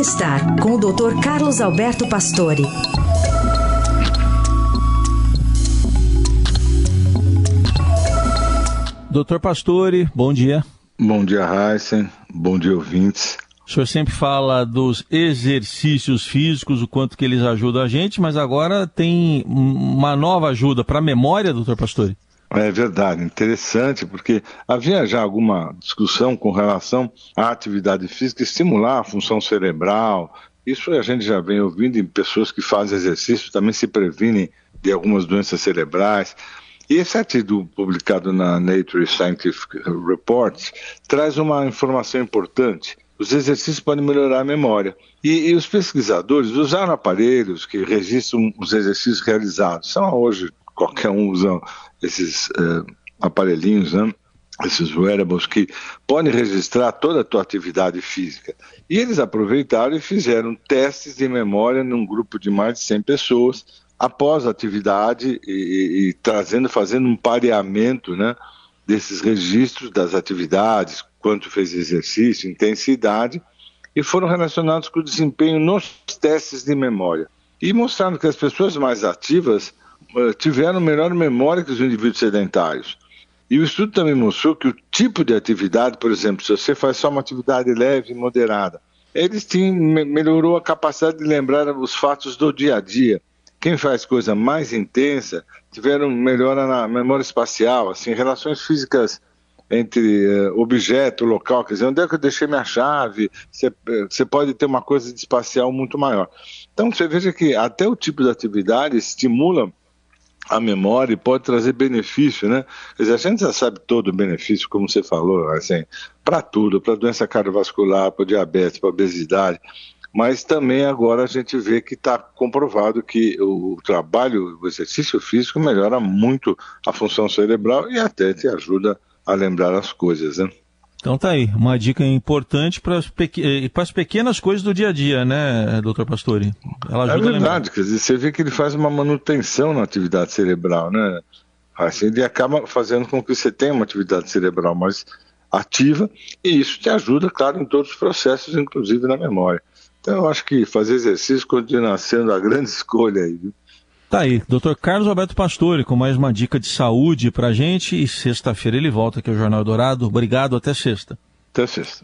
Bem-estar com o Dr. Carlos Alberto Pastore. Doutor Pastore, bom dia. Bom dia, Heisen. Bom dia, ouvintes. O senhor sempre fala dos exercícios físicos, o quanto que eles ajudam a gente, mas agora tem uma nova ajuda para a memória, doutor Pastore? É verdade, interessante, porque havia já alguma discussão com relação à atividade física estimular a função cerebral. Isso a gente já vem ouvindo em pessoas que fazem exercício, também se previnem de algumas doenças cerebrais. E esse artigo publicado na Nature Scientific Reports traz uma informação importante. Os exercícios podem melhorar a memória. E, e os pesquisadores usaram aparelhos que registram os exercícios realizados. São hoje, qualquer um usa esses uh, aparelhinhos, né? esses wearables que podem registrar toda a tua atividade física. E eles aproveitaram e fizeram testes de memória num grupo de mais de 100 pessoas, após a atividade e, e, e trazendo, fazendo um pareamento né, desses registros das atividades, quanto fez exercício, intensidade, e foram relacionados com o desempenho nos testes de memória. E mostraram que as pessoas mais ativas tiveram melhor memória que os indivíduos sedentários. E o estudo também mostrou que o tipo de atividade, por exemplo, se você faz só uma atividade leve e moderada, eles tinham, melhorou a capacidade de lembrar os fatos do dia a dia, quem faz coisa mais intensa tiveram melhora na memória espacial, assim, relações físicas entre uh, objeto, local, quer dizer, onde é que eu deixei minha chave? Você pode ter uma coisa de espacial muito maior. Então você veja que até o tipo de atividade estimula a memória e pode trazer benefício, né? Quer dizer, a gente já sabe todo o benefício, como você falou, assim, para tudo, para doença cardiovascular, para diabetes, para obesidade mas também agora a gente vê que está comprovado que o, trabalho, o exercício físico melhora muito a função cerebral e até te ajuda a lembrar as coisas, né? Então tá aí, uma dica importante para as, pequ... as pequenas coisas do dia a dia, né, doutor Pastore? Ela ajuda é verdade, quer dizer, você vê que ele faz uma manutenção na atividade cerebral, né? Assim, ele acaba fazendo com que você tenha uma atividade cerebral mais ativa e isso te ajuda, claro, em todos os processos, inclusive na memória. Então eu acho que fazer exercício continua sendo a grande escolha aí. Viu? Tá aí, Dr. Carlos Alberto Pastore com mais uma dica de saúde pra gente e sexta-feira ele volta aqui ao Jornal Dourado. Obrigado, até sexta. Até sexta.